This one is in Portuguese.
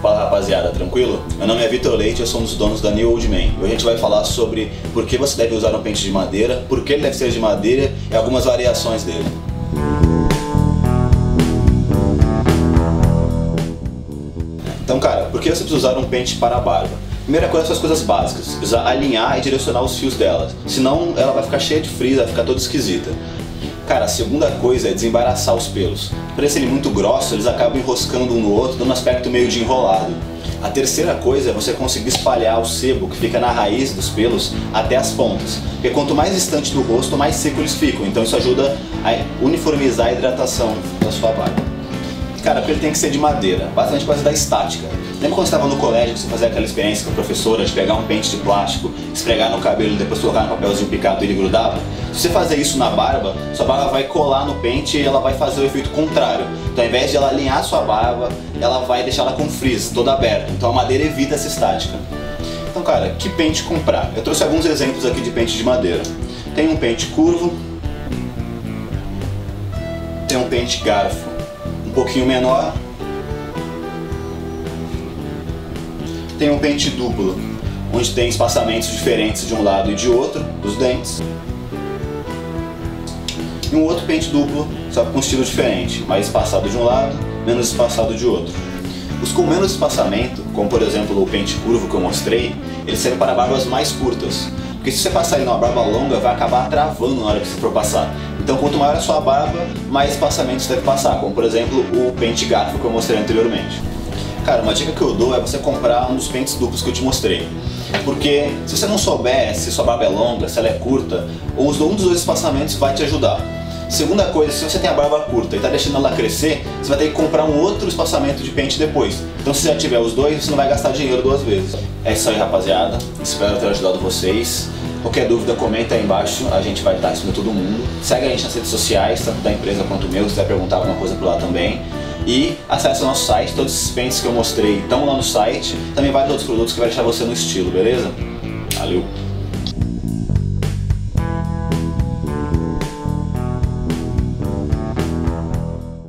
Fala rapaziada, tranquilo? Meu nome é Vitor Leite, eu sou um dos donos da New Old Man. Hoje a gente vai falar sobre por que você deve usar um pente de madeira, por que ele deve ser de madeira e algumas variações dele. Então, cara, por que você precisa usar um pente para a barba? Primeira coisa são as coisas básicas, precisa alinhar e direcionar os fios dela, senão ela vai ficar cheia de frizz, vai ficar toda esquisita. Cara, a segunda coisa é desembaraçar os pelos. Por serem muito grossos, eles acabam enroscando um no outro, dando um aspecto meio de enrolado. A terceira coisa é você conseguir espalhar o sebo que fica na raiz dos pelos até as pontas. Porque quanto mais distante do rosto, mais seco eles ficam. Então isso ajuda a uniformizar a hidratação da sua barba. Cara, ele tem que ser de madeira, basicamente por causa da estática. Lembra quando você estava no colégio que você fazia aquela experiência com a professora de pegar um pente de plástico, esfregar no cabelo e depois colocar no papelzinho picado e ele grudava? Se você fazer isso na barba, sua barba vai colar no pente e ela vai fazer o efeito contrário. Então ao invés de ela alinhar sua barba, ela vai deixar ela com frizz, toda aberta. Então a madeira evita essa estática. Então cara, que pente comprar? Eu trouxe alguns exemplos aqui de pente de madeira. Tem um pente curvo, tem um pente garfo um pouquinho menor. Tem um pente duplo, onde tem espaçamentos diferentes de um lado e de outro dos dentes. E um outro pente duplo, só com estilo diferente, mais espaçado de um lado, menos espaçado de outro. Os com menos espaçamento, como por exemplo o pente curvo que eu mostrei, eles servem para barbas mais curtas, porque se você passar ele numa barba longa, vai acabar travando na hora que você for passar. Então quanto maior a sua barba, mais espaçamento você deve passar, como por exemplo o pente garfo que eu mostrei anteriormente. Cara, uma dica que eu dou é você comprar um dos pentes duplos que eu te mostrei. Porque se você não souber se sua barba é longa, se ela é curta, um dos dois espaçamentos vai te ajudar. Segunda coisa, se você tem a barba curta e está deixando ela crescer, você vai ter que comprar um outro espaçamento de pente depois. Então se já tiver os dois, você não vai gastar dinheiro duas vezes. É isso aí rapaziada, espero ter ajudado vocês. Qualquer dúvida, comenta aí embaixo, a gente vai estar respondendo todo mundo. Segue a gente nas redes sociais, tanto da empresa quanto meu, se quiser perguntar alguma coisa por lá também. E acesse o nosso site, todos esses pentes que eu mostrei estão lá no site. Também vários outros produtos que vai deixar você no estilo, beleza? Valeu!